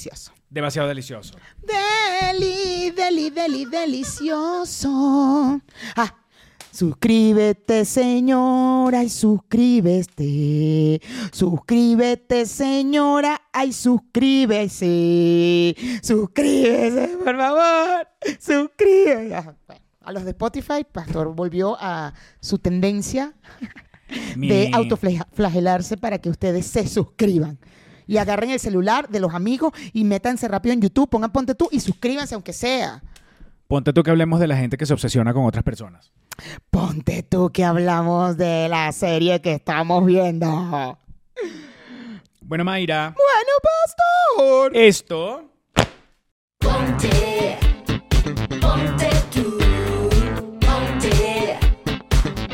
delicioso. Demasiado delicioso. Deli, deli, deli, delicioso. Ah, suscríbete, señora, y suscríbete. Suscríbete, señora, ay, suscríbese. Suscríbese, por favor. Suscríbete. Ah, bueno, a los de Spotify, Pastor volvió a su tendencia Mi- de autoflagelarse para que ustedes se suscriban. Y agarren el celular de los amigos y métanse rápido en YouTube, pongan ponte tú y suscríbanse aunque sea. Ponte tú que hablemos de la gente que se obsesiona con otras personas. Ponte tú que hablamos de la serie que estamos viendo. Bueno, Mayra, Bueno, pastor. esto Ponte, ponte tú, ponte,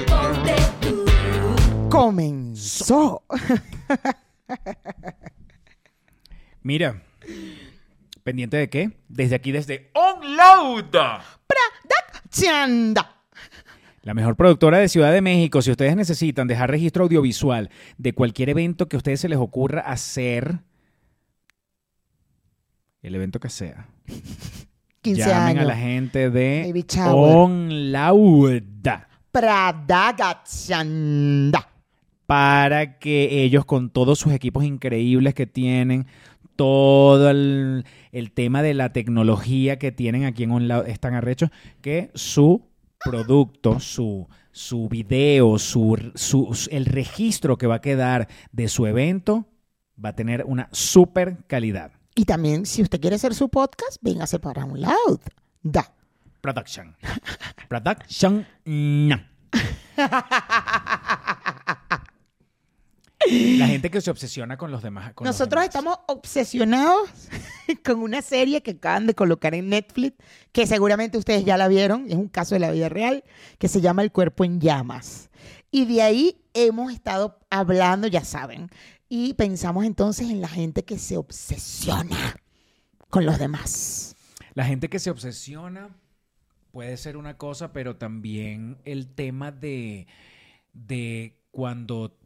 ponte tú. Comenzó. Mira, ¿pendiente de qué? Desde aquí, desde OnLoad, Chanda. la mejor productora de Ciudad de México. Si ustedes necesitan dejar registro audiovisual de cualquier evento que a ustedes se les ocurra hacer, el evento que sea, 15 llamen años. a la gente de Baby shower. Para que ellos con todos sus equipos increíbles que tienen, todo el, el tema de la tecnología que tienen aquí en OnLoud están arrechos, que su producto, su, su video, su, su- el registro que va a quedar de su evento va a tener una super calidad. Y también, si usted quiere hacer su podcast, véngase para un loud. Da. Production. Production. no. La gente que se obsesiona con los demás. con los Nosotros demás. estamos obsesionados con una serie que acaban de colocar en Netflix, que seguramente ustedes ya la vieron, es un caso de la vida real, que se llama El cuerpo en llamas. Y de ahí hemos estado hablando, ya saben, y pensamos entonces en la gente que se obsesiona con los demás. La gente que se obsesiona puede ser una cosa, pero también el tema de, de cuando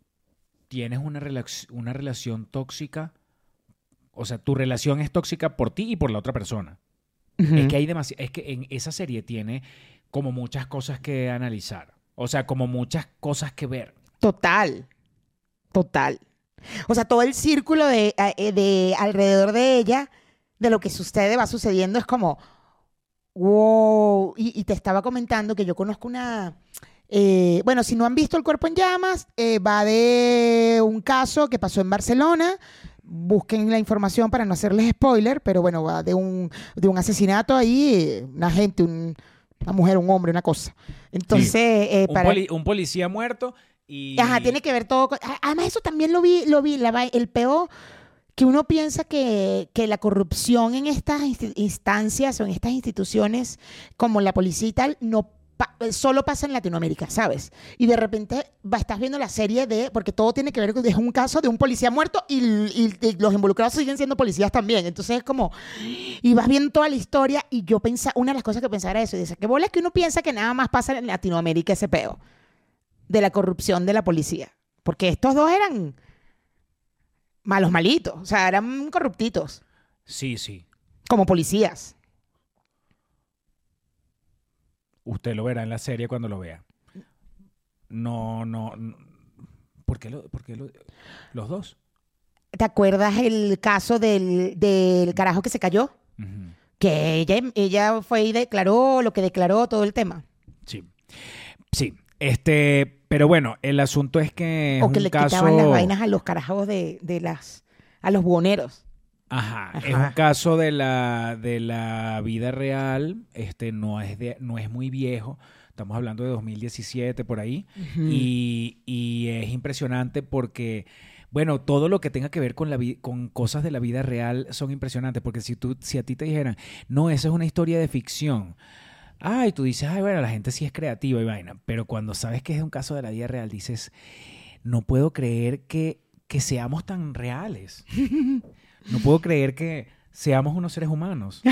tienes una, una relación tóxica, o sea, tu relación es tóxica por ti y por la otra persona. Es que hay demasi- es que en esa serie tiene como muchas cosas que analizar. O sea, como muchas cosas que ver. Total, total. O sea, todo el círculo de, eh, de alrededor de ella, de lo que sucede, va sucediendo, es como, wow. Y, y te estaba comentando que yo conozco una, eh, bueno, si no han visto El Cuerpo en Llamas, eh, va de un caso que pasó en Barcelona. Busquen la información para no hacerles spoiler, pero bueno, va de un, de un asesinato ahí, eh, una gente, un- una mujer, un hombre, una cosa. Entonces, eh, Un, para... poli- un policía muerto y... Ajá, tiene que ver todo. con- Además, eso también lo vi, lo vi, la el peor que uno piensa que, que la corrupción en estas instancias o en estas instituciones, como la policía y tal, no pa- solo pasa en Latinoamérica, ¿sabes? Y de repente va, estás viendo la serie de, porque todo tiene que ver con, es un caso de un policía muerto y, y- y los involucrados siguen siendo policías también. Entonces es como, y vas viendo toda la historia y yo pensaba, una de las cosas que pensaba era eso, y dice, que bola es que uno piensa que nada más pasa en Latinoamérica ese peo de la corrupción de la policía. Porque estos dos eran malos malitos, o sea, eran corruptitos, Sí, sí. como policías. Usted lo verá en la serie cuando lo vea. No, no. no. ¿Por qué, lo- por qué lo- los dos? ¿Te acuerdas el caso del, del carajo que se cayó? Que ella, ella fue y declaró lo que declaró, todo el tema. Sí. Sí. Este, pero bueno, el asunto es que es o que un le caso. quitaban las vainas a los carajos de, de las, a los buhoneros. Ajá, es un caso de la, de la vida real, este no es de, no es muy viejo, estamos hablando de 2017 por ahí, y, y es impresionante porque, bueno, todo lo que tenga que ver con la con cosas de la vida real son impresionantes, porque si tú, si a ti te dijeran, no, esa es una historia de ficción, ay, tú dices, ay, bueno, la gente sí es creativa y vaina, pero cuando sabes que es un caso de la vida real, dices, no puedo creer que, que seamos tan reales. No puedo creer que seamos unos seres humanos.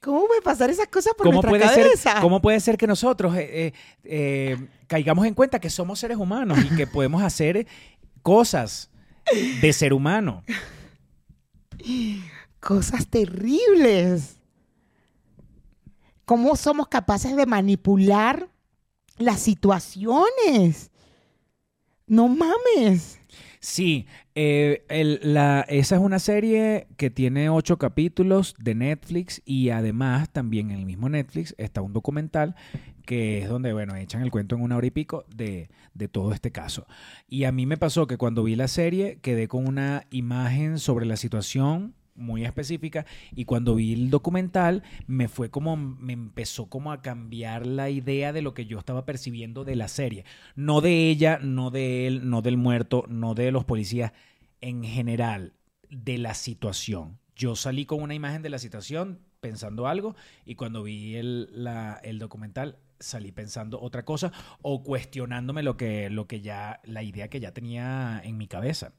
¿Cómo puede pasar esas cosas por ¿Cómo nuestra puede, cabeza? ser, ¿Cómo puede ser que nosotros eh, eh, eh, caigamos en cuenta que somos seres humanos y que podemos hacer cosas de ser humano. Cosas terribles. ¿Cómo somos capaces de manipular las situaciones? No mames. Sí, eh, el- la- esa es una serie que tiene ocho capítulos de Netflix y además también en el mismo Netflix está un documental que es donde, bueno, echan el cuento en una hora y pico de, de todo este caso. Y a mí me pasó que cuando vi la serie quedé con una imagen sobre la situación muy específica y cuando vi el documental me fue como me empezó como a cambiar la idea de lo que yo estaba percibiendo de la serie. No de ella no de él no del muerto no de los policías en general de la situación. Yo salí con una imagen de la situación pensando algo y cuando vi el, el documental salí pensando otra cosa o cuestionándome lo que lo que ya la idea que ya tenía en mi cabeza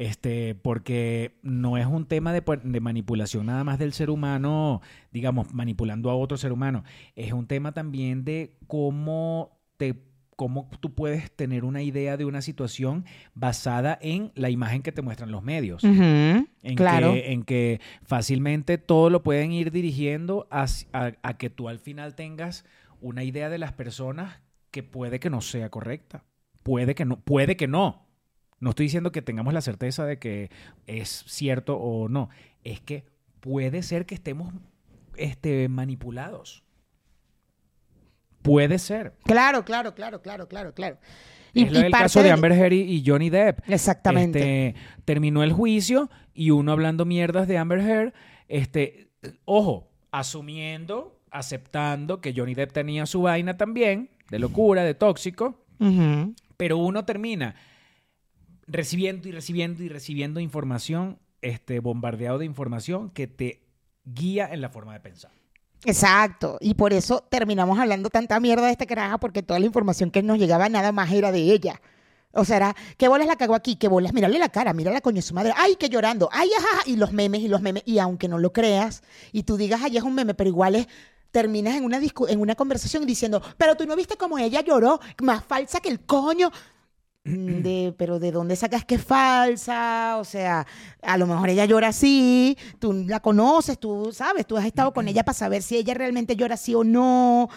este, porque no es un tema de, pu- de manipulación nada más del ser humano, digamos, manipulando a otro ser humano. Es un tema también de cómo te cómo tú puedes tener una idea de una situación basada en la imagen que te muestran los medios. En, claro. que, en que fácilmente todo lo pueden ir dirigiendo a, a- a que tú al final tengas una idea de las personas que puede que no sea correcta. Puede que no, puede que no. No estoy diciendo que tengamos la certeza de que es cierto o no. Es que puede ser que estemos este, manipulados. Puede ser. Claro, claro, claro, claro, claro, claro. es lo del parte caso de Amber Heard y y Johnny Depp. Exactamente. Este, terminó el juicio y uno hablando mierdas de Amber Heard, este, ojo, asumiendo, aceptando que Johnny Depp tenía su vaina también, de locura, de tóxico, pero uno termina recibiendo y recibiendo y recibiendo información, este, bombardeado de información que te guía en la forma de pensar. Exacto. Y por eso terminamos hablando tanta mierda de esta caraja, porque toda la información que nos llegaba nada más era de ella. O sea, era, ¿qué bolas la cagó aquí? ¿Qué bolas? Mírale la cara, mira la coño su madre. ¡Ay, que llorando! ¡Ay, ajá! Y los memes y los memes. Y aunque no lo creas, y tú digas, ay, es un meme, pero igual es. Terminas en una, en una conversación diciendo, pero tú no viste cómo ella lloró, más falsa que el coño. De, pero ¿de dónde sacas que es falsa? O sea, a lo mejor ella llora así, tú la conoces, tú sabes, tú has estado con ella para saber si ella realmente llora así o no.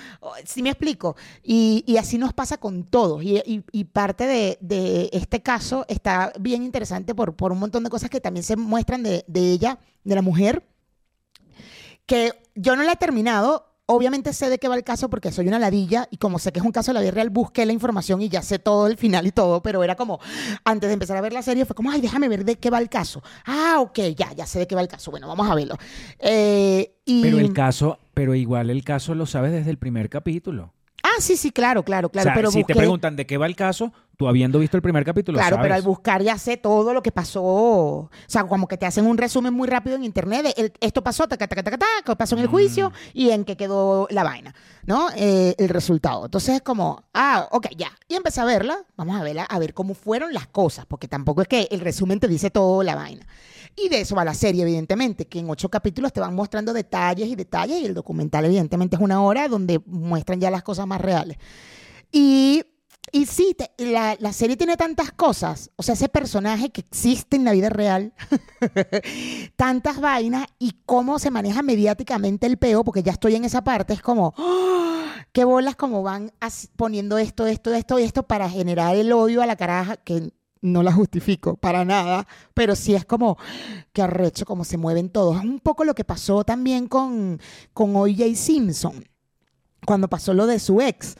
Si me explico? Y, y así nos pasa con todos. Y, y- y parte de, de este caso está bien interesante por, por un montón de cosas que también se muestran de, de ella, de la mujer, que yo no la he terminado. Obviamente sé de qué va el caso porque soy una ladilla y como sé que es un caso de la vida real, busqué la información y ya sé todo el final y todo, pero era como, antes de empezar a ver la serie, fue como, ay, déjame ver de qué va el caso. Ah, ok, ya, ya sé de qué va el caso. Bueno, vamos a verlo. Eh. Pero el caso, pero igual el caso lo sabes desde el primer capítulo. Ah, sí, sí, claro, claro, claro. o sea, pero si busqué... te preguntan de qué va el caso, tú habiendo visto el primer capítulo, Claro, pero al sabes. buscar ya sé todo lo que pasó. O sea, como que te hacen un resumen muy rápido en internet de el- esto pasó, taca, taca, taca, taca, pasó en el juicio Mm. y en qué quedó la vaina, ¿no? Eh, el resultado. Entonces es como, ah, ok, ya. Y empecé a verla, vamos a verla, a ver cómo fueron las cosas, porque tampoco es que el resumen te dice todo la vaina. Y de eso va la serie, evidentemente, que en ocho capítulos te van mostrando detalles y detalles, y el documental, evidentemente, es una hora donde muestran ya las cosas más reales. Y, y sí, te- la, la serie tiene tantas cosas, o sea, ese personaje que existe en la vida real, tantas vainas y cómo se maneja mediáticamente el peo, porque ya estoy en esa parte, es como, ¡ah! qué bolas como van poniendo esto, esto, esto y esto para generar el odio a la caraja, que no la justifico para nada, pero sí es como, que arrecho, cómo se mueven todos. Es un poco lo que pasó también con, con O.J. Simpson, cuando pasó lo de su ex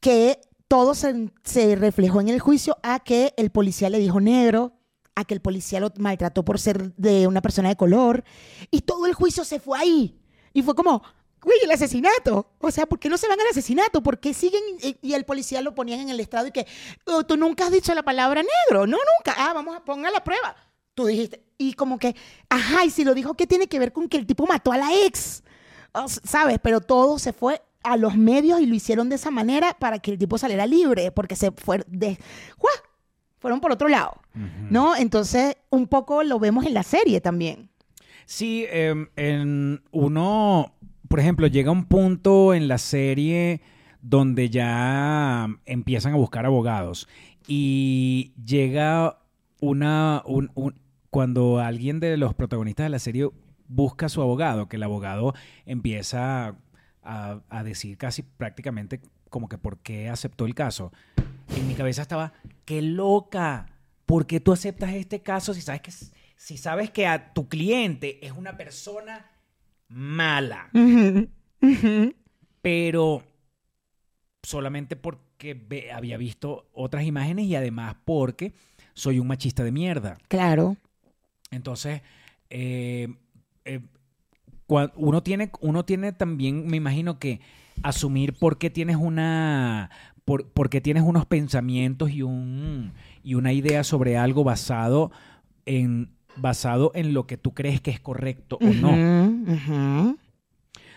que todo se, se reflejó en el juicio a que el policía le dijo negro, a que el policía lo maltrató por ser de una persona de color, y todo el juicio se fue ahí. Y fue como, güey, el asesinato. O sea, ¿por qué no se van al asesinato? ¿Por qué siguen? Y, el policía lo ponían en el estrado y que, "Oh, tú nunca has dicho la palabra negro. No, nunca. Ah, vamos a ponga la prueba. Tú dijiste. Y como que, ajá, y si lo dijo, ¿qué tiene que ver con que el tipo mató a la ex? ¿Sabes? Pero todo se fue a los medios y lo hicieron de esa manera para que el tipo saliera libre, porque se fue de... ¡Guau! Fueron por otro lado, ¿no? Entonces, un poco lo vemos en la serie también. Sí, em, en uno, por ejemplo, llega un punto en la serie donde ya empiezan a buscar abogados y llega una, un- un- cuando alguien de los protagonistas de la serie busca a su abogado, que el abogado empieza a, a decir casi prácticamente como que por qué aceptó el caso, en mi cabeza estaba, qué loca, ¿por qué tú aceptas este caso si sabes que, si sabes que a tu cliente es una persona mala? Pero solamente porque había visto otras imágenes y además porque soy un machista de mierda. Claro. Entonces, eh, eh, uno, tiene, uno tiene también, me imagino que asumir por qué tienes una... Por, por qué tienes unos pensamientos y, un, y una idea sobre algo basado en, basado en lo que tú crees que es correcto o no.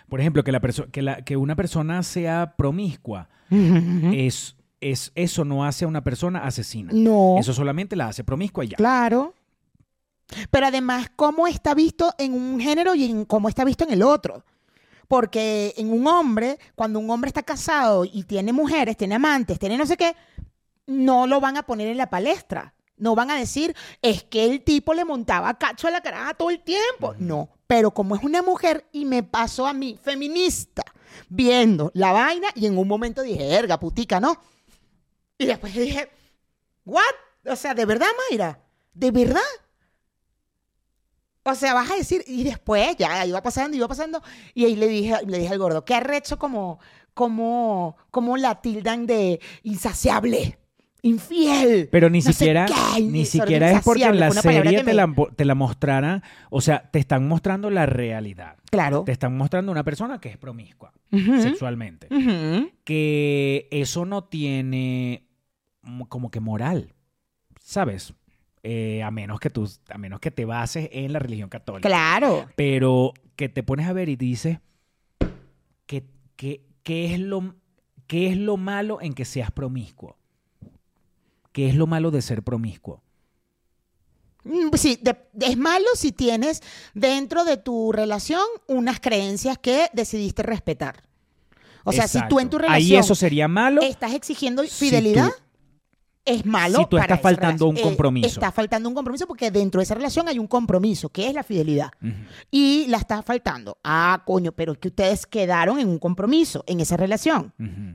Por ejemplo, que, la perso- que, la- que una persona sea promiscua, es, eso no hace a una persona asesina. No. Eso solamente la hace promiscua y ya. Claro. Pero además, cómo está visto en un género y en cómo está visto en el otro. Porque en un hombre, cuando un hombre está casado y tiene mujeres, tiene amantes, tiene no sé qué, no lo van a poner en la palestra. No van a decir, es que el tipo le montaba cacho a la caraja todo el tiempo. No, pero como es una mujer y me pasó a mí, feminista, viendo la vaina y en un momento dije, erga, putica, ¿no? Y después dije, ¿what? O sea, ¿de verdad, Mayra? ¿De verdad? O sea, vas a decir, y después ya iba pasando, iba pasando, y ahí le dije, le dije al gordo, qué arrecho como, como, como la tildan de insaciable, infiel. Pero ni no siquiera, qué, ni siquiera es porque en la serie que te, me- la, te la mostraran, o sea, te están mostrando la realidad. Claro. Te están mostrando una persona que es promiscua sexualmente. Que eso no tiene mo- como que moral, ¿sabes? Eh, a menos que tú, a menos que te bases en la religión católica. Claro. pero que te pones a ver y dices que, que- ¿qué es lo, qué es lo malo en que seas promiscuo? ¿Qué es lo malo de ser promiscuo? Mm, Sí, de- es malo si tienes dentro de tu relación unas creencias que decidiste respetar. O sea, si tú en tu relación Ahí eso sería malo. estás exigiendo si fidelidad, tú- es malo. si tú para estás esa faltando un relación. Eh, compromiso. Ujú. Y la está faltando. Ah, coño, pero es que ustedes quedaron en un compromiso, en esa relación,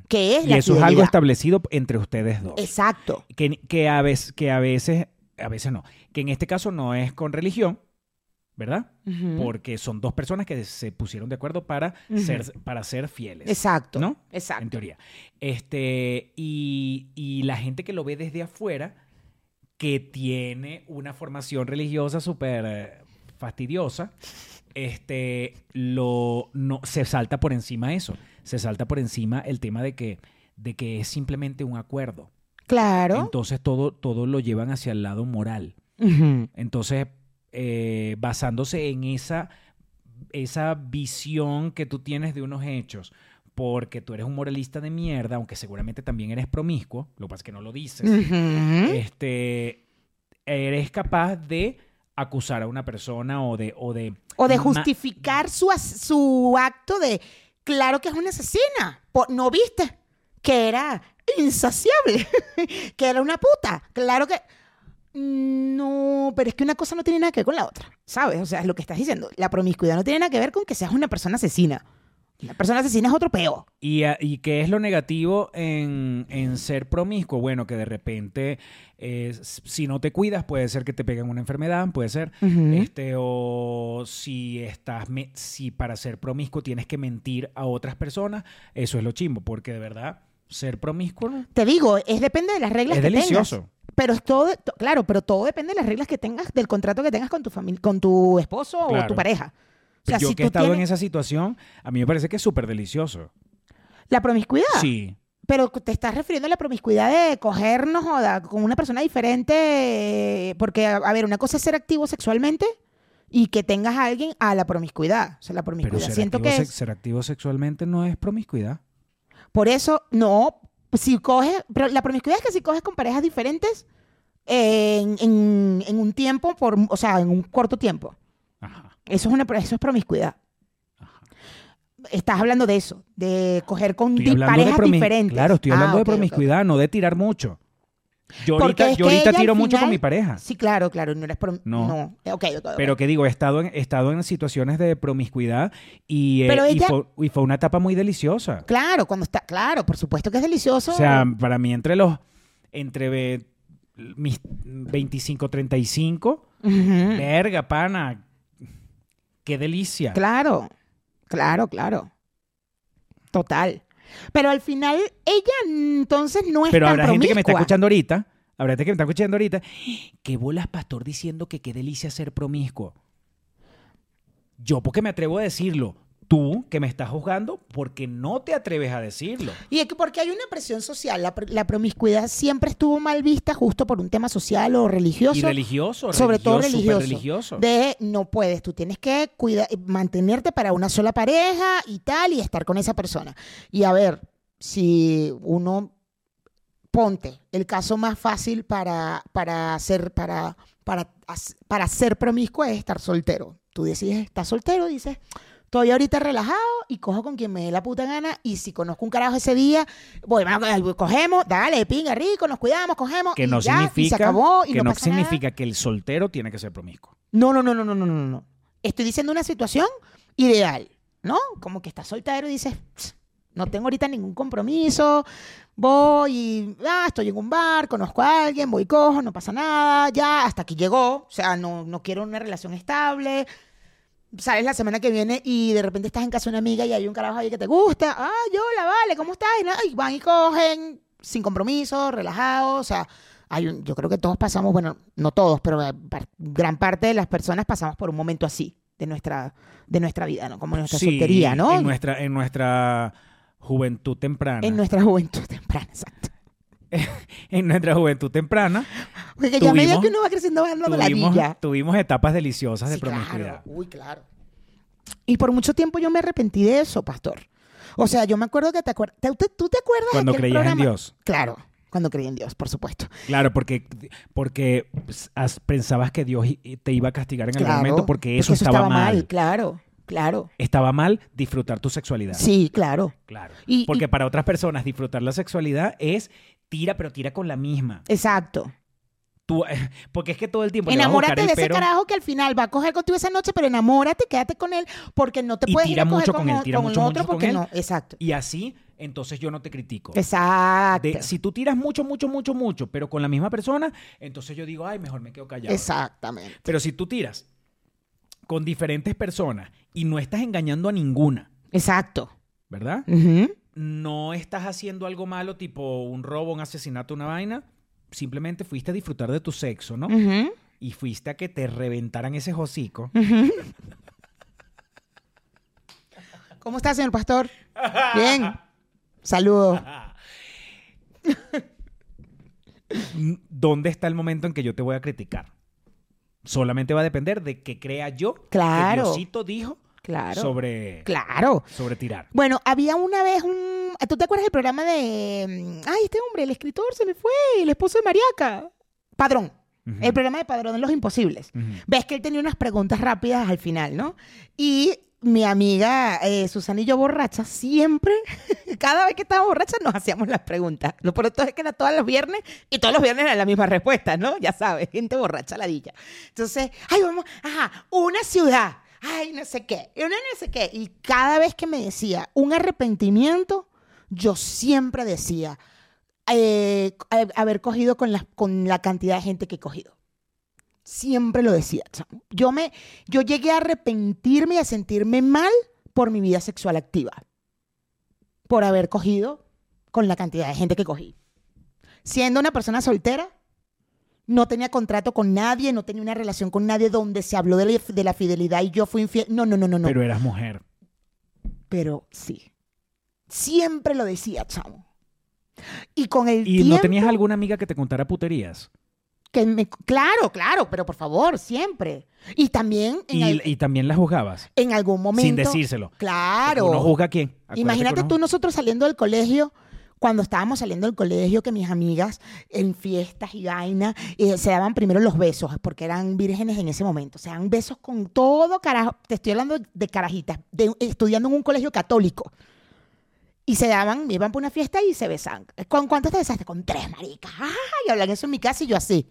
que es Y la eso es algo fidelidad. establecido entre ustedes dos. Exacto. Que, que, a veces, que a veces, a veces no. Que en este caso no es con religión, ¿verdad? Porque son dos personas que se pusieron de acuerdo para, ser, para ser fieles. Exacto. ¿No? Exacto. En teoría. Este, y, y la gente que lo ve desde afuera, que tiene una formación religiosa súper fastidiosa, este, lo, no, se salta por encima eso. Se salta por encima el tema de que, de que es simplemente un acuerdo. Claro. Entonces todo, todo lo llevan hacia el lado moral. Entonces, eh, basándose en esa, esa visión que tú tienes de unos hechos, porque tú eres un moralista de mierda, aunque seguramente también eres promiscuo, lo que pasa es que no lo dices, este, eres capaz de acusar a una persona o de... O de, O de justificar su, su acto de, claro que es una asesina. Por- ¿No viste? Que era insaciable. que era una puta. Claro que... No, pero es que una cosa no tiene nada que ver con la otra. ¿Sabes? O sea, es lo que estás diciendo. La promiscuidad no tiene nada que ver con que seas una persona asesina. La persona asesina es otro peo. ¿Y, a- y qué es lo negativo en, en ser promiscuo? Bueno, que de repente, eh, si no te cuidas, puede ser que te peguen una enfermedad, puede ser. Este, o si estás, si para ser promiscuo tienes que mentir a otras personas, eso es lo chimbo, porque de verdad, ser promiscuo. Te digo, es depende de las reglas es que delicioso. tengas. Pero es todo, to- claro, pero todo depende de las reglas que tengas, del contrato que tengas con tu familia, con tu esposo o tu pareja. O sea, Yo si que he estado en esa situación, a mí me parece que es súper delicioso. la promiscuidad. Sí. Pero te estás refiriendo a la promiscuidad de cogernos joda, con una persona diferente, porque, a, ver, una cosa es ser activo sexualmente y que tengas a alguien a la promiscuidad. O sea, la Pero promiscuidad. ser Siento activo, que es, ser activo sexualmente no es promiscuidad. Por eso, no, si coges, pero la promiscuidad es que si coges con parejas diferentes en, en- en un tiempo, por, o sea, en un corto tiempo. Ajá. Eso es, una, eso es promiscuidad. ajá. Estás hablando de eso, de coger con di- parejas diferentes. Claro, estoy Ah, hablando de promiscuidad, no de tirar mucho. Yo Porque ahorita, yo ahorita tiro mucho con mi pareja. Sí, claro, claro, no eres prom- No. no. Pero que digo, he estado en, he estado en situaciones de promiscuidad y, eh, y ella- fue, y fue una etapa muy deliciosa. Claro, cuando está, claro, por supuesto que es delicioso. O sea, para mí entre los, entre mis 25, 35, Ujú. verga, pana, qué delicia. Claro, claro, claro. Total. Pero al final, ella entonces no es Pero tan habrá gente que me está escuchando ahorita, habrá gente que me está escuchando ahorita, ¿qué bolas pastor diciendo que qué delicia ser promiscuo? Yo porque me atrevo a decirlo, tú que me estás juzgando porque no te atreves a decirlo. Y es que porque hay una presión social, la, pr- la promiscuidad siempre estuvo mal vista justo por un tema social o religioso. Y religioso, sobre todo religioso, religioso. De no puedes, tú tienes que cuidar, mantenerte para una sola pareja y tal, y estar con esa persona. Y a ver, si uno ponte el caso más fácil para, para hacer, para, para, para ser promiscuo es estar soltero. Tú decides, estás soltero, dices, estoy ahorita relajado y cojo con quien me dé la puta gana. Y si conozco un carajo ese día, voy, vamos, cogemos, dale, pinga, rico, nos cuidamos, cogemos. que y no ya, y se significa, acabó, y que no, no pasa nada. significa que el soltero tiene que ser promiscuo. No, no, no, no, no, no, no, no. Estoy diciendo una situación ideal, ¿no? Como que estás soltero y dices, "Tss, no tengo ahorita ningún compromiso, voy y, ah, estoy en un bar, conozco a alguien, voy y cojo, no pasa nada, ya, hasta aquí llegó, o sea, no, no quiero una relación estable. Sales la semana que viene y de repente estás en casa de una amiga y hay un carajo ahí que te gusta. Ah, yo, la vale, ¿cómo estás? Y, nada, y van y cogen, sin compromiso, relajados. O sea, hay un- yo creo que todos pasamos, bueno, no todos, pero eh, gran parte de las personas pasamos por un momento así de nuestra, de nuestra vida, ¿no? Como nuestra Sí, soltería, ¿no? En nuestra, en nuestra juventud temprana. En nuestra juventud temprana, exacto. en nuestra juventud temprana Porque ya Tuvimos- que uno va creciendo va dando la tuvimos, villa. tuvimos etapas deliciosas de claro. promiscuidad. Uy, claro. Y por mucho tiempo yo me arrepentí de eso, pastor. O sea, yo me acuerdo que te acuerdas. ¿Tú te acuerdas Cuando de creías en? Dios. Claro, cuando creí en Dios, por supuesto. Claro, porque, porque as- pensabas que Dios te iba a castigar en Claro, algún momento porque eso estaba, mal. Claro, claro. Estaba mal disfrutar tu sexualidad. Sí, claro. Claro. Y- porque y- para otras personas disfrutar la sexualidad es tira, pero tira con la misma. Exacto. Tú, porque es que todo el tiempo le vas a buscar Enamórate de ese pero carajo que al final va a coger contigo esa noche, pero enamórate, quédate con él, porque no te Y puedes ir tira a coger mucho con, con él, tira con mucho, otro mucho con porque él. no. Exacto. Y así, entonces yo no te critico. Exacto. De- si tú tiras mucho, mucho, mucho, mucho, pero con la misma persona, entonces yo digo, ay, mejor me quedo callado. Exactamente. Pero si tú tiras con diferentes personas y no estás engañando a ninguna, Exacto. ¿verdad? Ujú. No estás haciendo algo malo, tipo un robo, un asesinato, una vaina. Simplemente fuiste a disfrutar de tu sexo, ¿no? Y fuiste a que te reventaran ese hocico. ¿Cómo está, señor pastor? Bien. Saludos. ¿Dónde está el momento en que yo te voy a criticar? Solamente va a depender de que crea yo Claro. que Diosito dijo Claro. sobre, Claro. sobre tirar. Bueno, había una vez un... ¿Tú te acuerdas del programa de... mm, Ay, este hombre, el escritor se me fue, el esposo de Mariaca. Padrón. El programa de Padrón de los Imposibles. Ves que él tenía unas preguntas rápidas al final, ¿no? Y mi amiga eh, Susana y yo borracha, siempre, cada vez que estábamos borrachas nos hacíamos las preguntas. Lo pronto es que era todos los viernes y todos los viernes era la misma respuesta, ¿no? Ya sabes, gente borracha ladilla. Entonces, ay, vamos, ajá, una ciudad, ay, no sé qué, y no sé qué. Y cada vez que me decía un arrepentimiento, yo siempre decía, eh, a- haber cogido con la, cantidad de gente que he cogido. Siempre lo decía. Yo, me, yo llegué a arrepentirme y a sentirme mal por mi vida sexual activa. Por haber cogido con la cantidad de gente que cogí. Siendo una persona soltera, no tenía contrato con nadie, no tenía una relación con nadie donde se habló de la, de la fidelidad y yo fui infiel. No, no, no, no, no. Pero eras mujer. Pero sí. Siempre lo decía, chamo. Y con el ¿Y tiempo... no tenías alguna amiga que te contara puterías? Que me, claro, claro, pero por favor, siempre. Y también en, Y, y también la juzgabas. en algún momento. Sin decírselo. Claro. Uno juzga a quién. Acuérdate Imagínate uno- tú, nosotros saliendo del colegio, cuando estábamos saliendo del colegio, que mis amigas en fiestas y vaina eh, se daban primero los besos, porque eran vírgenes en ese momento. Se daban besos con todo carajo. Te estoy hablando de carajitas, estudiando en un colegio católico. Y se daban, iban por una fiesta y se besaban. ¿Con cuántos te besaste? Con tres, maricas. Y hablan eso en mi casa y yo así.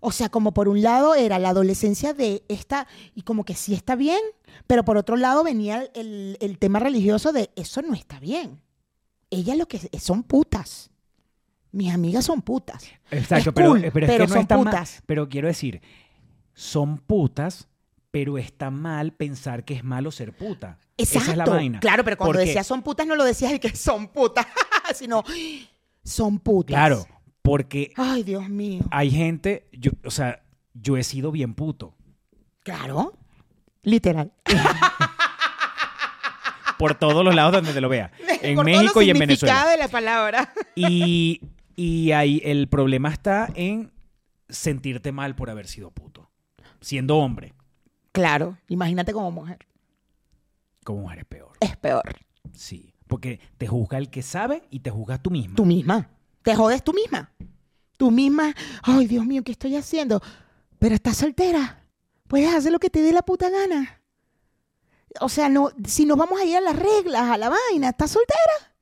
O sea, como por un lado era la adolescencia de esta, y como que sí está bien, pero por otro lado venía el tema religioso de eso no está bien. Ellas lo que son putas. Mis amigas son putas. Exacto, Es pero, cool, pero es pero que no son está mal. putas. Pero quiero decir, son putas, pero está mal pensar que es malo ser puta. Exacto. Esa es la vaina. Claro, pero cuando Porque- decías son putas, no lo decías y que son putas, sino son putas. Claro, porque Ay, Dios mío. hay gente, yo, o sea, yo he sido bien puto. Claro. Literal. Por todos los lados donde te lo vea. En Por México y en Venezuela. de la palabra. Y, y ahí el problema está en sentirte mal por haber sido puto. Siendo hombre, Claro. Imagínate como mujer. como mujer es peor. Es peor. Sí. Porque te juzga el que sabe y te juzgas tú mismo. Tú misma. Te jodes tú misma. Tú misma. Ay, Dios mío, ¿qué estoy haciendo? Pero estás soltera. Puedes hacer lo que te dé la puta gana. O sea, no, si nos vamos a ir a las reglas, a la vaina, ¿estás soltera?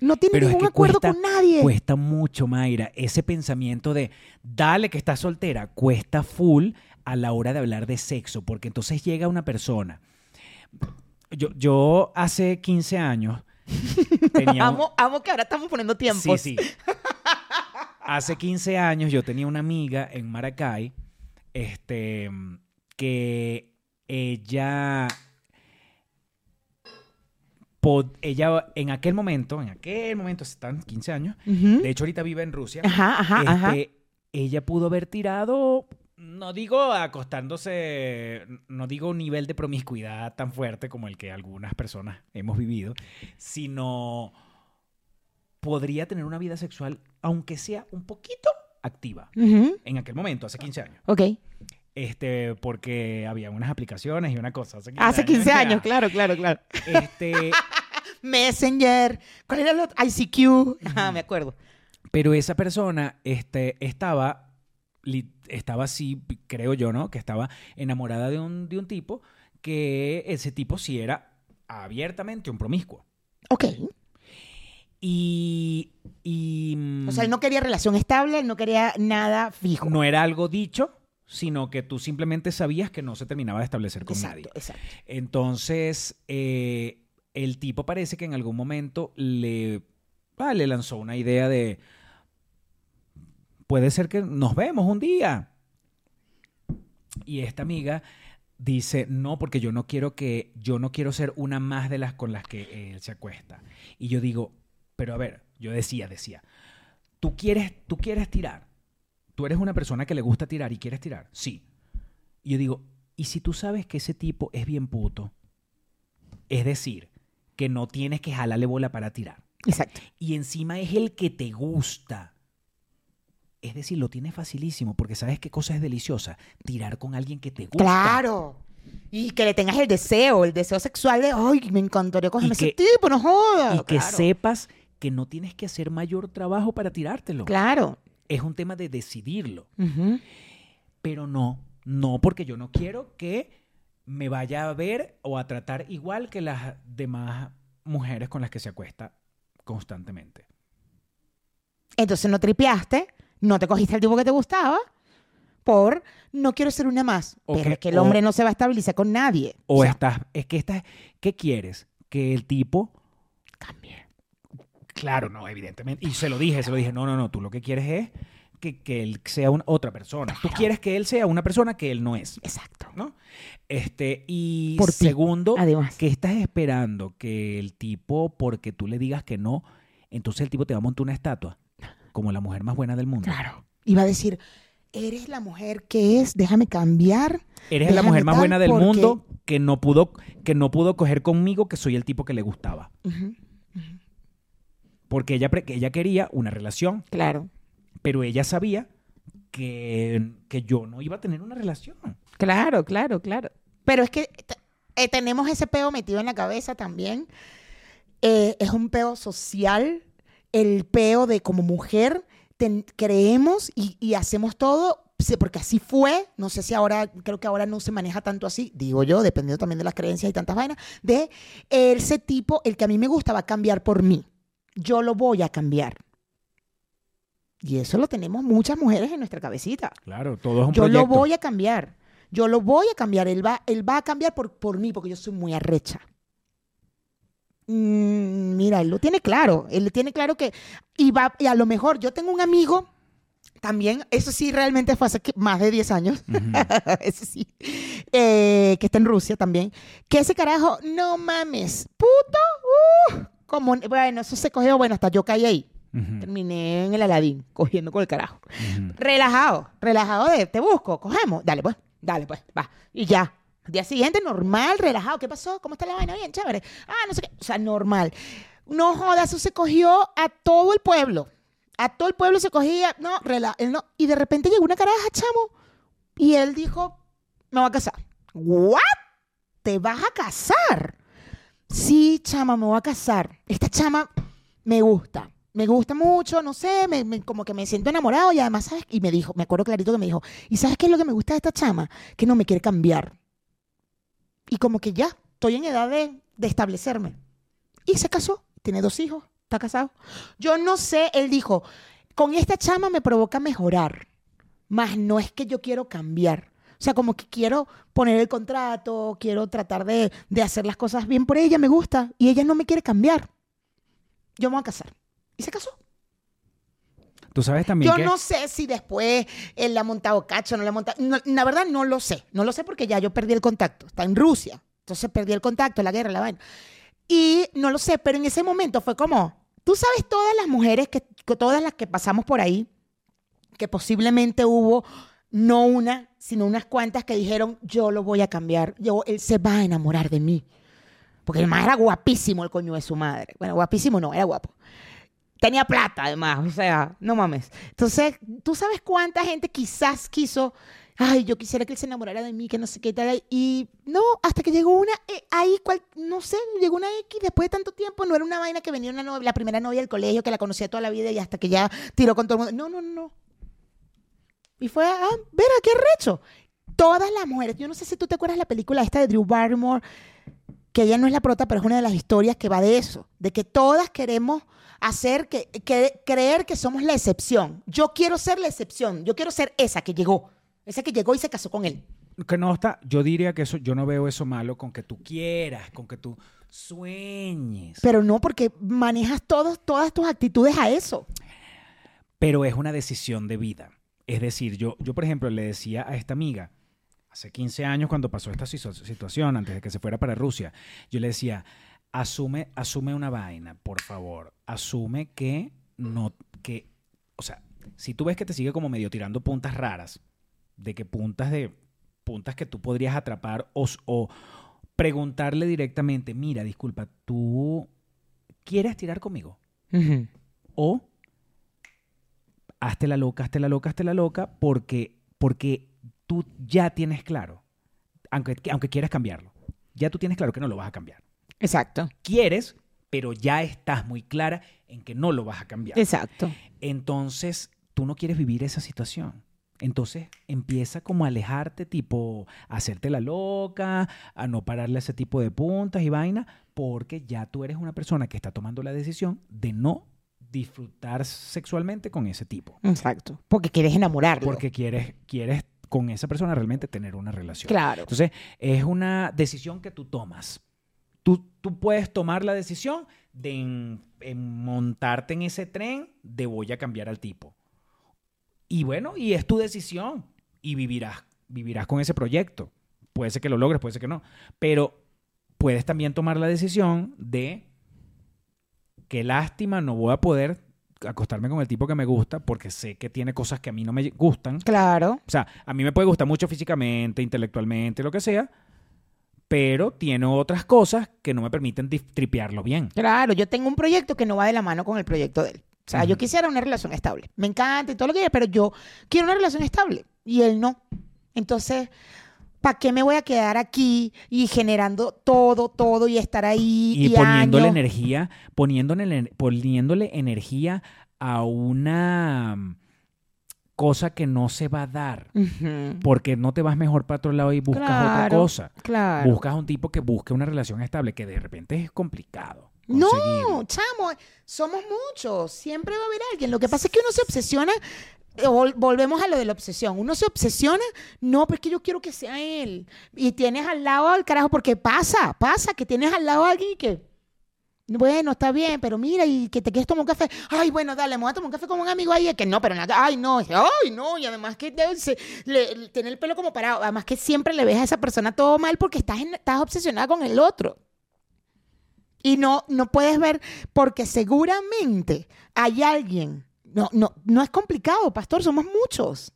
No Pero es ningún que acuerdo cuesta- con nadie. Cuesta mucho, Mayra. Ese pensamiento de dale que estás soltera cuesta full a la hora de hablar de sexo. Porque entonces llega una persona. Yo, yo hace 15 años tenía. un- amo, amo que ahora estamos poniendo tiempos. Sí, sí. Hace 15 años yo tenía una amiga en Maracay, este, que ella, ella en aquel momento, en aquel momento, están 15 años, de hecho ahorita vive en Rusia, Ajá, ajá, ajá. este, ella pudo haber tirado, no digo acostándose, no digo un nivel de promiscuidad tan fuerte como el que algunas personas hemos vivido, sino podría tener una vida sexual, aunque sea un poquito activa, en aquel momento, hace 15 años. Ok. Este, porque había unas aplicaciones y una cosa. Hace 15 Hace 15 años, claro, claro, claro. Este, Messenger. ¿Cuál era el otro? ICQ. Ajá, me acuerdo. Pero esa persona este, estaba, estaba así, creo yo, ¿no? Que estaba enamorada de un, de un tipo que ese tipo sí era abiertamente un promiscuo. Ok. Y, y mm, O sea, él no quería relación estable, él no quería nada fijo. no era algo dicho, sino que tú simplemente sabías que no se terminaba de establecer con exacto, nadie. exacto. Entonces, eh, el tipo parece que en algún momento le, ah, le lanzó una idea de, puede ser que nos vemos un día. Y esta amiga dice, no, porque yo no quiero que, yo no quiero ser una más de las con las que él se acuesta. Y yo digo, pero a ver, yo decía, decía, tú quieres, tú quieres tirar. Tú eres una persona que le gusta tirar y quieres tirar. Sí. Y yo digo, ¿y si tú sabes que ese tipo es bien puto? Es decir, que no tienes que jalarle bola para tirar. Exacto. Y encima es el que te gusta. Es decir, lo tienes facilísimo porque sabes qué cosa es deliciosa. Tirar con alguien que te gusta. Claro. Y que le tengas el deseo, el deseo sexual de, ay, me encantaría cogerme ese tipo, no jodas. Y que sepas que no tienes que hacer mayor trabajo para tirártelo. Claro. Es un tema de decidirlo. Pero no, no porque yo no quiero que me vaya a ver o a tratar igual que las demás mujeres con las que se acuesta constantemente. Entonces no tripeaste, no te cogiste el tipo que te gustaba, por no quiero ser una más. O Pero que- es que el o- hombre no se va a estabilizar con nadie. O, sea, estás, es que estás, ¿qué quieres? Que el tipo cambie. Claro, no, evidentemente. Y se lo dije, se lo dije, no, no, no, tú lo que quieres es que, que él sea una, otra persona. Tú quieres que él sea una persona que él no es, Exacto. ¿no? Este, y Por ti, segundo, además. que estás esperando que el tipo, porque tú le digas que no, entonces el tipo te va a montar una estatua, como la mujer más buena del mundo. Claro. Y va a decir, eres la mujer que es, déjame cambiar. Eres la mujer más buena del porque- mundo que no pudo, que no pudo coger conmigo, que soy el tipo que le gustaba. Porque ella, ella quería una relación, Claro. pero ella sabía que, que yo no iba a tener una relación. Claro, claro, claro. Pero es que eh, tenemos ese peo metido en la cabeza también. Eh, es un peo social, el peo de como mujer ten- creemos y, y hacemos todo porque así fue, no sé si ahora, creo que ahora no se maneja tanto así, digo yo, dependiendo también de las creencias y tantas vainas, de ese tipo, el que a mí me gusta va a cambiar por mí. Yo lo voy a cambiar. Y eso lo tenemos muchas mujeres en nuestra cabecita. Claro, todo es un Yo proyecto. lo voy a cambiar. Yo lo voy a cambiar. Él va, él va a cambiar por, por mí, porque yo soy muy arrecha. Mm, mira, él lo tiene claro. Él tiene claro que. Y, va, y a lo mejor yo tengo un amigo. También, eso sí, realmente fue hace que- más de 10 años. Ese sí. Eh, que está en Rusia también. Que ese carajo, no mames, puto. uh, como, bueno, eso se cogió, bueno, hasta yo caí ahí. Terminé en el Aladín, cogiendo con el carajo. Relajado, relajado de, te busco, cogemos, dale pues, dale pues, va. Y ya. Día siguiente, normal, relajado. ¿Qué pasó? ¿Cómo está la vaina? Bien, chévere. Ah, no sé qué. O sea, normal. No jodas, eso se cogió a todo el pueblo. A todo el pueblo se cogía, no, rela, él no. Y de repente llegó una caraja, chamo, y él dijo, me voy a casar. ¿What? ¿Te vas a casar? Sí, chama, me voy a casar. Esta chama me gusta. Me gusta mucho, no sé, me- como que me siento enamorado y además, ¿sabes? Y me dijo, me acuerdo clarito que me dijo, ¿y sabes qué es lo que me gusta de esta chama? Que no me quiere cambiar. Y como que ya, estoy en edad de, de establecerme. Y se casó, tiene dos hijos, está casado. Yo no sé, él dijo, con esta chama me provoca mejorar, más no es que yo quiero cambiar. O sea, como que quiero poner el contrato, quiero tratar de, de hacer las cosas bien por ella, me gusta, y ella no me quiere cambiar. Yo me voy a casar. Y se casó. Tú sabes también Yo que... no sé si después él le ha montado cacho, no le ha montado. no, la verdad no lo sé. No lo sé porque ya yo perdí el contacto. Está en Rusia. Entonces perdí el contacto, la guerra, la vaina. Y no lo sé, pero en ese momento fue como, tú sabes todas las mujeres, que todas las que pasamos por ahí, que posiblemente hubo no una, sino unas cuantas que dijeron, yo lo voy a cambiar, yo, él se va a enamorar de mí. Porque el más era guapísimo el coño de su madre. Bueno, guapísimo no, era guapo. Tenía plata, además, o sea, no mames. Entonces, ¿tú sabes cuánta gente quizás quiso, ay, yo quisiera que él se enamorara de mí, que no sé qué tal? Y no, hasta que llegó una, eh, ahí, cual, no sé, llegó una X después de tanto tiempo, no era una vaina que venía una novia, la primera novia del colegio, que la conocía toda la vida y hasta que ya tiró con todo el mundo. No, no, no. Y fue, ah, verá, qué recho. Todas las mujeres, yo no sé si tú te acuerdas la película esta de Drew Barrymore, que ella no es la prota, pero es una de las historias que va de eso, de que todas queremos hacer que, que- creer que somos la excepción. Yo quiero ser la excepción, yo quiero ser esa que llegó, esa que llegó y se casó con él. que no está, yo diría que eso, yo no veo eso malo con que tú quieras, con que tú sueñes. Pero no porque manejas todos, todas tus actitudes a eso. Pero es una decisión de vida. Es decir, yo, yo por ejemplo, le decía a esta amiga, hace 15 años cuando pasó esta situ- situación, antes de que se fuera para Rusia, yo le decía, asume, asume una vaina, por favor. Asume que no, que, o sea, si tú ves que te sigue como medio tirando puntas raras, de que puntas de, puntas que tú podrías atrapar o, o preguntarle directamente, mira, disculpa, ¿tú quieres tirar conmigo? O hazte la loca, hazte la loca, hazte la loca, porque, porque tú ya tienes claro, aunque, aunque quieras cambiarlo, ya tú tienes claro que no lo vas a cambiar. Exacto, Quieres, pero ya estás muy clara en que no lo vas a cambiar. exacto. Entonces, tú no quieres vivir esa situación. Entonces empieza como a alejarte, tipo a hacerte la loca, a no pararle a ese tipo de puntas y vaina, porque ya tú eres una persona que está tomando la decisión de no disfrutar sexualmente con ese tipo. Exacto. Porque quieres enamorarlo. Porque quieres, quieres con esa persona realmente tener una relación. Claro. Entonces, es una decisión que tú tomas. Tú, tú puedes tomar la decisión de en- en montarte en ese tren de voy a cambiar al tipo. Y bueno, y es tu decisión. Y vivirás, vivirás con ese proyecto. Puede ser que lo logres, puede ser que no. Pero puedes también tomar la decisión de qué lástima, no voy a poder acostarme con el tipo que me gusta porque sé que tiene cosas que a mí no me gustan. Claro. O sea, a mí me puede gustar mucho físicamente, intelectualmente, lo que sea, pero tiene otras cosas que no me permiten tripearlo bien. Claro, yo tengo un proyecto que no va de la mano con el proyecto de él. O sea, yo quisiera una relación estable. Me encanta y todo lo que quiera, pero yo quiero una relación estable y él no. Entonces, ¿para qué me voy a quedar aquí y generando todo, todo y estar ahí Y, y, poniéndole años? energía, poniéndole, poniéndole energía a una mm, cosa que no se va a dar. Porque no te vas mejor para otro lado y buscas otra cosa. Claro. Buscas un tipo que busque una relación estable, que de repente es complicado. No, chamo, somos muchos. Siempre va a haber alguien. Lo que pasa es que uno se obsesiona. eh, vol- Volvemos a lo de la obsesión. Uno se obsesiona, no, porque yo quiero que sea él. Y tienes al lado al carajo, porque pasa, pasa, que tienes al lado a alguien que, bueno, está bien, pero mira, y que te quieres tomar un café. Ay, bueno, dale, me voy a tomar un café con un amigo ahí. Que no, pero nada, ay, no, ay, no. Y además que ser- le- tiene el pelo como parado. Además que siempre le ves a esa persona todo mal porque estás, en- estás obsesionada con el otro. Y no, no puedes ver, porque seguramente hay alguien. No, no, no es complicado, pastor, somos muchos.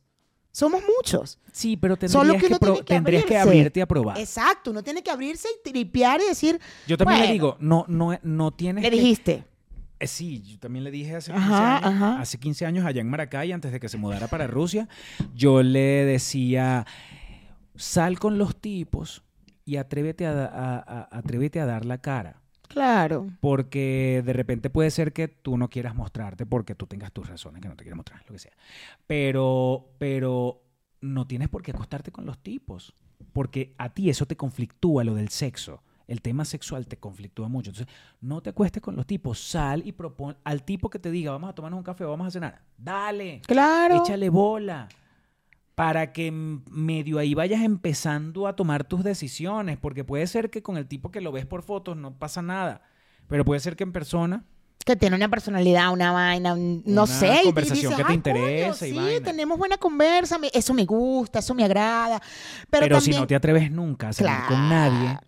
Somos muchos. Sí, pero Solo tendrías, que que, pro- tendrías que abrirte a probar. Exacto, uno tiene que abrirse y tripear y decir. Yo también le digo, no, no, no tienes Le que- dijiste. Eh, sí, yo también le dije hace 15, Ajá, años, ajá. hace 15 años allá en Maracay, antes de que se mudara para Rusia, yo le decía, sal con los tipos y atrévete a- a- atrévete a dar la cara. Claro. Porque de repente puede ser que tú no quieras mostrarte porque tú tengas tus razones que no te quieras mostrar, lo que sea. Pero, pero no tienes por qué acostarte con los tipos. Porque a ti eso te conflictúa, lo del sexo. El tema sexual te conflictúa mucho. Entonces, no te acuestes con los tipos. Sal y propon al tipo que te diga, vamos a tomarnos un café o vamos a cenar. Dale. Claro. Échale bola. Para que medio ahí vayas empezando a tomar tus decisiones. Porque puede ser que con el tipo que lo ves por fotos no pasa nada. Pero puede ser que en persona. Que tiene una personalidad, una vaina, un- no Una sé. y- y conversación que te "Ay, interesa coño, y sí, vaina". tenemos buena conversa, eso me gusta, eso me agrada. Pero, Pero, si no te atreves nunca a salir con Claro. nadie.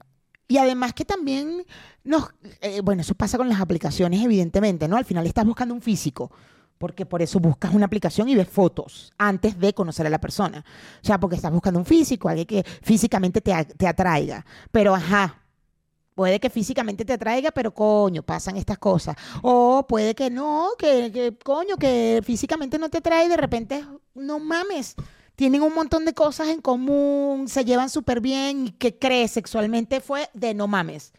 Y además que también nos, eh, bueno, eso pasa con las aplicaciones, evidentemente, ¿no? Al final estás buscando un físico, porque por eso buscas una aplicación y ves fotos antes de conocer a la persona. O sea, porque estás buscando un físico, alguien que físicamente te, te atraiga. Pero ajá, puede que físicamente te atraiga, pero coño, pasan estas cosas. O puede que no, que, que, coño, que físicamente no te atrae y de repente, no mames. Tienen un montón de cosas en común, se llevan súper bien y que crees sexualmente fue de no mames.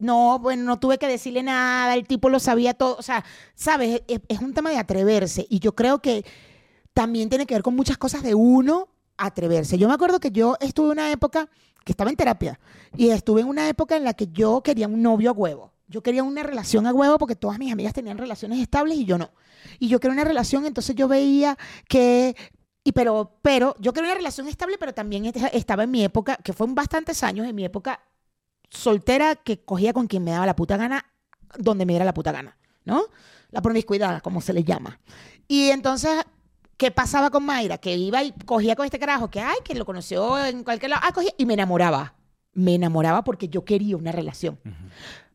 No, bueno, no tuve que decirle nada, el tipo lo sabía todo. O sea, sabes, es, es un tema de atreverse. Y yo creo que también tiene que ver con muchas cosas de uno atreverse. Yo me acuerdo que yo estuve en una época que estaba en terapia y estuve en una época en la que yo quería un novio a huevo. Yo quería una relación a huevo porque todas mis amigas tenían relaciones estables y yo no. Y yo quería una relación, entonces yo veía que y pero, pero yo quería una relación estable, pero también est- estaba en mi época, que fue bastantes años, en mi época soltera, que cogía con quien me daba la puta gana, donde me diera la puta gana, ¿no? La promiscuidad, como se le llama. Y entonces, ¿qué pasaba con Mayra? Que iba y cogía con este carajo, que ay, que lo conoció en cualquier lado, ah, cogía, y me enamoraba. Me enamoraba porque yo quería una relación.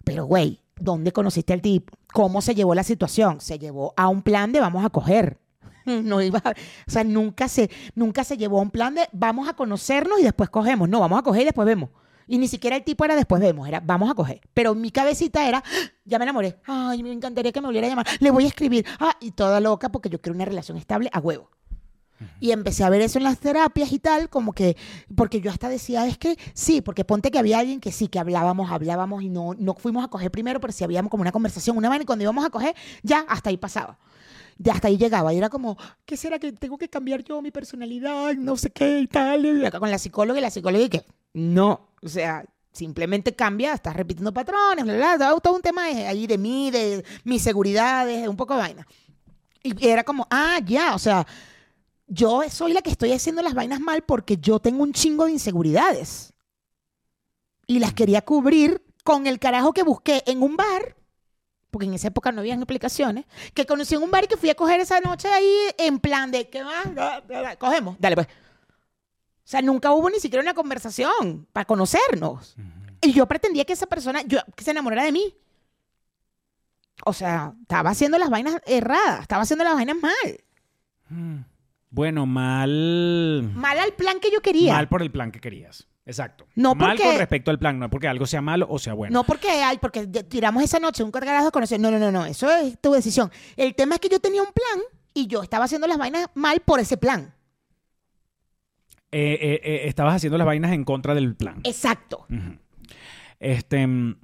Pero, güey, ¿dónde conociste al tipo? ¿Cómo se llevó la situación? Se llevó a un plan de vamos a coger. No iba, a- o sea, nunca se, nunca se llevó a un plan de vamos a conocernos y después cogemos. No, vamos a coger y después vemos. Y ni siquiera el tipo era después vemos, era vamos a coger. Pero mi cabecita era, "Ah, ya me enamoré. Ay, me encantaría que me volviera a llamar. Le voy a escribir. Ah, y toda loca porque yo quiero una relación estable a huevo. Y empecé a ver eso en las terapias y tal, como que, porque yo hasta decía, es que sí, porque ponte que había alguien que sí, que hablábamos, hablábamos y no, no fuimos a coger primero, pero si habíamos como una conversación, una vaina, y cuando íbamos a coger, ya, hasta ahí pasaba. De hasta ahí llegaba y era como, ¿qué será que tengo que cambiar yo mi personalidad? No sé qué y tal. Y acá con la psicóloga y la psicóloga y que, no, o sea, simplemente cambia, estás repitiendo patrones, bla, bla, todo un tema de, ahí de mí, de mis seguridades, de un poco de vaina. Y era como, ah, ya, o sea, yo soy la que estoy haciendo las vainas mal porque yo tengo un chingo de inseguridades. Y las quería cubrir con el carajo que busqué en un bar, porque en esa época no habían aplicaciones, que conocí en un bar y que fui a coger esa noche ahí en plan de, ¿qué más? Cogemos, dale pues. O sea, nunca hubo ni siquiera una conversación para conocernos. Y yo pretendía que esa persona yo, que se enamorara de mí. O sea, estaba haciendo las vainas erradas, estaba haciendo las vainas mal. Bueno, mal. Mal al plan que yo quería. Mal por el plan que querías. Exacto. No mal porque- con respecto al plan, no porque algo sea malo o sea bueno. No porque porque tiramos esa noche un carajo de conocer. No, no, no, no. Eso es tu decisión. El tema es que yo tenía un plan y yo estaba haciendo las vainas mal por ese plan. Eh, eh, eh, estabas haciendo las vainas en contra del plan. Exacto. Este, mm,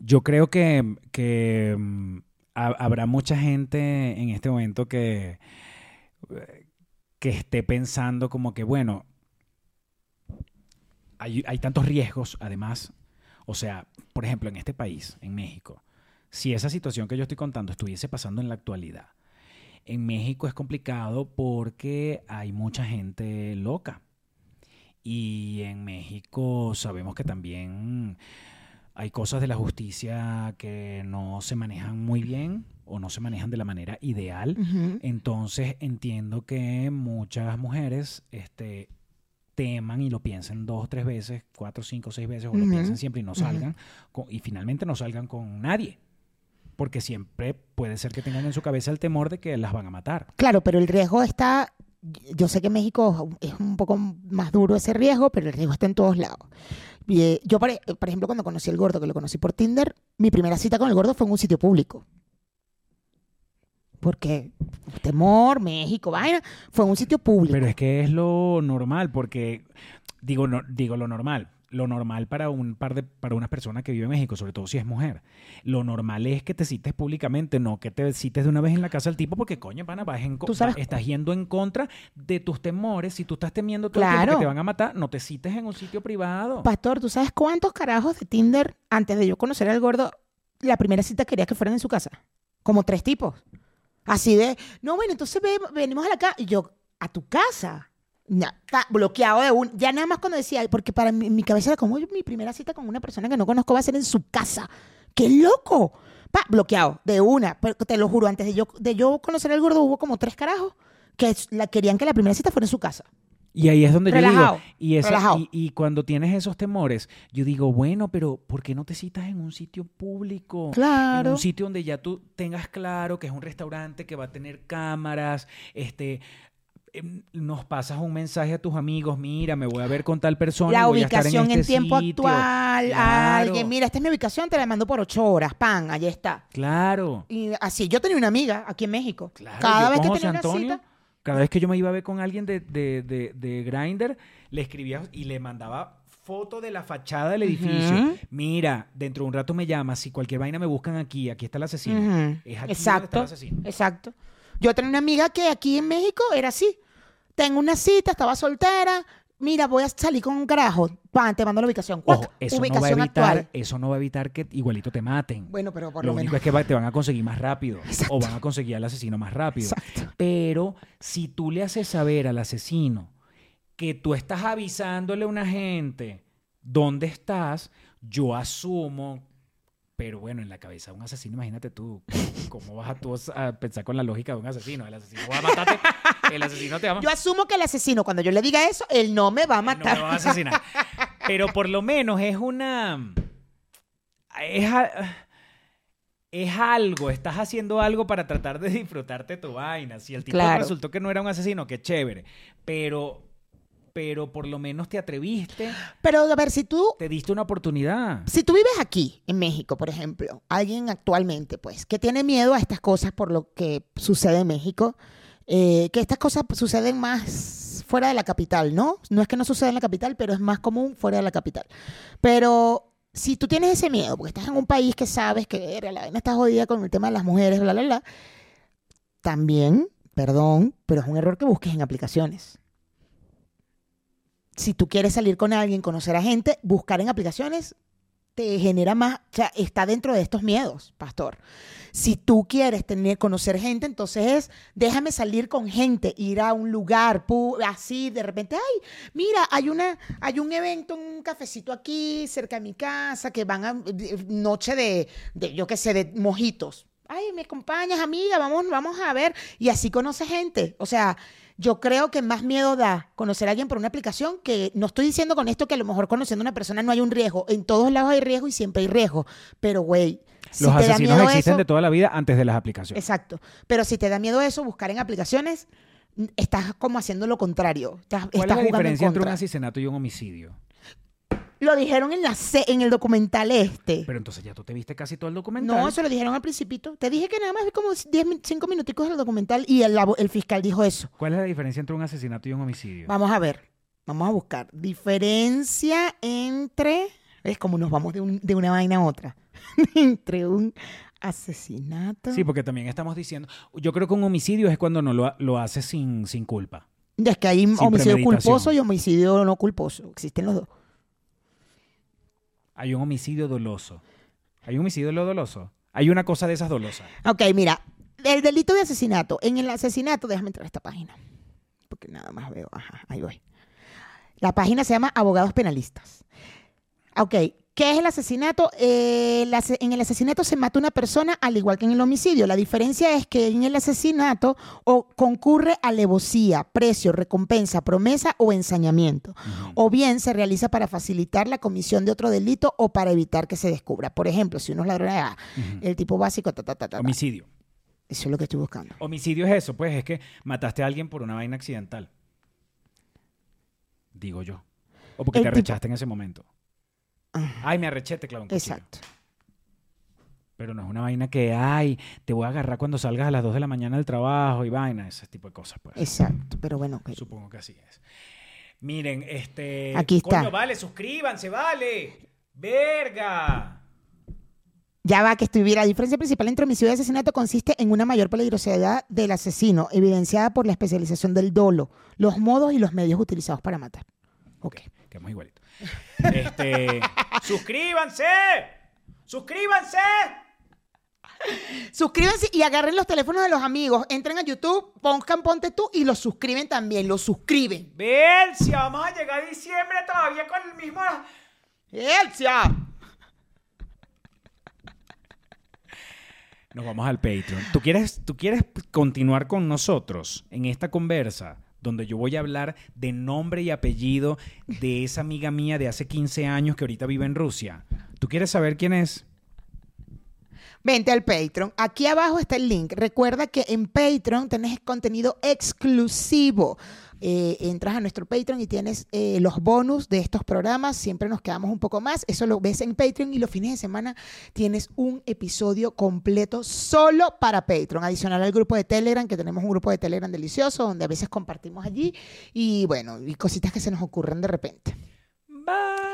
yo creo que, que, mm, ha- habrá mucha gente en este momento que que esté pensando como que, bueno, hay, hay tantos riesgos, además. O sea, por ejemplo, en este país, en México, si esa situación que yo estoy contando estuviese pasando en la actualidad, en México es complicado porque hay mucha gente loca. Y en México sabemos que también hay cosas de la justicia que no se manejan muy bien o no se manejan de la manera ideal. Entonces entiendo que muchas mujeres este, teman y lo piensen dos, tres veces, cuatro, cinco, seis veces, o lo piensen siempre y no salgan, con- y finalmente no salgan con nadie. Porque siempre puede ser que tengan en su cabeza el temor de que las van a matar. Claro, pero el riesgo está, yo sé que en México es un poco más duro ese riesgo, pero el riesgo está en todos lados. Eh, yo, por, e- por ejemplo, cuando conocí al gordo, que lo conocí por Tinder, mi primera cita con el gordo fue en un sitio público. Porque temor, México, vaina, fue en un sitio público. Pero es que es lo normal, porque digo, no, digo lo normal. Lo normal para un par de, para una persona que vive en México, sobre todo si es mujer. Lo normal es que te cites públicamente, no que te cites de una vez en la casa del tipo, porque coño, pana, vas en Tú sabes- estás yendo en contra de tus temores. Si tú estás temiendo todo el tiempo Claro. que te van a matar, no te cites en un sitio privado. Pastor, ¿tú sabes cuántos carajos de Tinder, antes de yo conocer al gordo, la primera cita quería que fueran en su casa? Como tres tipos. Así de, no, bueno, entonces ve- venimos a la casa. Y yo, ¿a tu casa? No, está bloqueado de un. Ya nada más cuando decía, porque para mi, mi cabeza era como, "Oye, mi primera cita con una persona que no conozco va a ser en su casa. ¡Qué loco! Pa, bloqueado, de una. Pero te lo juro, antes de yo, de yo conocer al gordo hubo como tres carajos que la, querían que la primera cita fuera en su casa. Y ahí es donde Relajado, yo digo, y, esa- y, y cuando tienes esos temores, yo digo, bueno, pero ¿por qué no te citas en un sitio público? En Claro. un sitio donde ya tú tengas claro que es un restaurante que va a tener cámaras, este nos pasas un mensaje a tus amigos, mira, me voy a ver con tal persona, la voy a estar ubicación en, este tiempo sitio". actual, Claro. alguien, mira, esta es mi ubicación, te la mando por ocho horas, pan, allí está. Claro. Y así, yo tenía una amiga aquí en México. Claro, Cada vez que tenía una Antonio, cita, cada vez que yo me iba a ver con alguien de, de, de, de Grindr, le escribía y le mandaba foto de la fachada del edificio. Mira, dentro de un rato me llamas, si cualquier vaina me buscan aquí, aquí está el asesino. Es aquí donde está Exacto, el asesino. exacto. Yo tenía una amiga que aquí en México era así. Tengo una cita, estaba soltera. Mira, voy a salir con un carajo. Pan, te mando la ubicación. Ojo, eso no, va a evitar, actual. eso no va a evitar que igualito te maten. Bueno, pero por lo lo, único menos. es que va- te van a conseguir más rápido Exacto. o van a conseguir al asesino más rápido. Exacto. Pero si tú le haces saber al asesino que tú estás avisándole a una gente dónde estás, yo asumo, pero bueno, en la cabeza de un asesino, imagínate tú, ¿cómo vas a, tú a pensar con la lógica de un asesino? El asesino va a matarte, el asesino te va a Yo asumo que el asesino, cuando yo le diga eso, él no me va a no me matar. va a asesinar. Pero por lo menos es una. Es, es algo, estás haciendo algo para tratar de disfrutarte tu vaina. Si el tipo Claro. resultó que no era un asesino, qué chévere. Pero, pero por lo menos te atreviste, Pero a ver, si tú te diste una oportunidad. Si tú vives aquí, en México, por ejemplo, alguien actualmente, pues, que tiene miedo a estas cosas por lo que sucede en México, eh, que estas cosas suceden más fuera de la capital, ¿no? No es que no suceda en la capital, pero es más común fuera de la capital. Pero si tú tienes ese miedo, porque estás en un país que sabes que verga, la vaina está jodida con el tema de las mujeres, bla, bla, bla, también, perdón, pero es un error que busques en aplicaciones si tú quieres salir con alguien, conocer a gente, buscar en aplicaciones te genera más, o sea, está dentro de estos miedos, pastor. Si tú quieres tener, conocer gente, entonces es, déjame salir con gente, ir a un lugar, así, de repente, ay, mira, hay una, hay un evento, un cafecito aquí, cerca de mi casa, que van a, noche de, de, yo qué sé, de mojitos. Ay, me acompañas, amiga, vamos, vamos a ver. Y así conoce gente. O sea, yo creo que más miedo da conocer a alguien por una aplicación que no estoy diciendo con esto que a lo mejor conociendo a una persona no hay un riesgo. En todos lados hay riesgo y siempre hay riesgo. Pero, güey, si Los asesinos existen eso, de toda la vida antes de las aplicaciones. Exacto. Pero si te da miedo eso, buscar en aplicaciones, estás como haciendo lo contrario. Estás, ¿Cuál es la en diferencia entre un asesinato y un homicidio? Lo dijeron en, la se- en el documental este. Pero entonces ya tú te viste casi todo el documental. No, eso lo dijeron al principito. Te dije que nada más vi como 10, 5 minuticos del documental y el, el fiscal dijo eso. ¿Cuál es la diferencia entre un asesinato y un homicidio? Vamos a ver, vamos a buscar. Diferencia entre. ¿Ves cómo nos vamos de, un- de una vaina a otra? entre un Asesinato. Sí, porque también estamos diciendo. Yo creo que un homicidio es cuando no lo, lo hace sin, sin culpa. Es que hay homicidio culposo y homicidio no culposo. Existen los dos. Hay un homicidio doloso. Hay un homicidio doloso. Hay una cosa de esas dolosas. Ok, mira, el delito de asesinato. En el asesinato, déjame entrar a esta página. Porque nada más veo. Ajá, ahí voy. La página se llama Abogados Penalistas. Ok, ¿qué es el asesinato? Eh, en el asesinato se mata una persona al igual que en el homicidio. La diferencia es que en el asesinato o concurre alevosía, precio, recompensa, promesa o ensañamiento. O bien se realiza para facilitar la comisión de otro delito o para evitar que se descubra. Por ejemplo, si uno es ladrón, ah, el tipo básico, ta, ta, ta, ta. Homicidio. Eso es lo que estoy buscando. Homicidio es eso, pues es que mataste a alguien por una vaina accidental. Digo yo. O porque El te arrechaste en ese momento. Ay, me arreché, te clavo un cuchillo. Exacto. Pero no es una vaina que, ay, te voy a agarrar cuando salgas a las 2 de la mañana del trabajo y vaina, ese tipo de cosas, pues. Exacto. Pero bueno. Supongo que así es. Miren, este. Aquí está. Coño, vale, suscríbanse, vale. ¡Verga! Ya va que estuviera. La diferencia principal entre homicidio y asesinato consiste en una mayor peligrosidad del asesino, evidenciada por la especialización del dolo, los modos y los medios utilizados para matar. Ok. Quedamos igualitos. Este. ¡Suscríbanse! ¡Suscríbanse! Suscríbanse y agarren los teléfonos de los amigos. Entren a YouTube, pongan Ponte tú y los suscriben también. Los suscriben. Belcia, vamos a llegar a diciembre todavía con el mismo. ¡Elsia! Nos vamos al Patreon. ¿Tú quieres, ¿Tú quieres continuar con nosotros en esta conversa donde yo voy a hablar de nombre y apellido de esa amiga mía de hace 15 años que ahorita vive en Rusia? ¿Tú quieres saber quién es? Vente al Patreon. Aquí abajo está el link. Recuerda que en Patreon tenés contenido exclusivo. Eh, entras a nuestro Patreon y tienes eh, los bonus de estos programas. Siempre nos quedamos un poco más. Eso lo ves en Patreon y los fines de semana tienes un episodio completo solo para Patreon. Adicional al grupo de Telegram, que tenemos un grupo de Telegram delicioso donde a veces compartimos allí. Y bueno, y cositas que se nos ocurren de repente. Bye.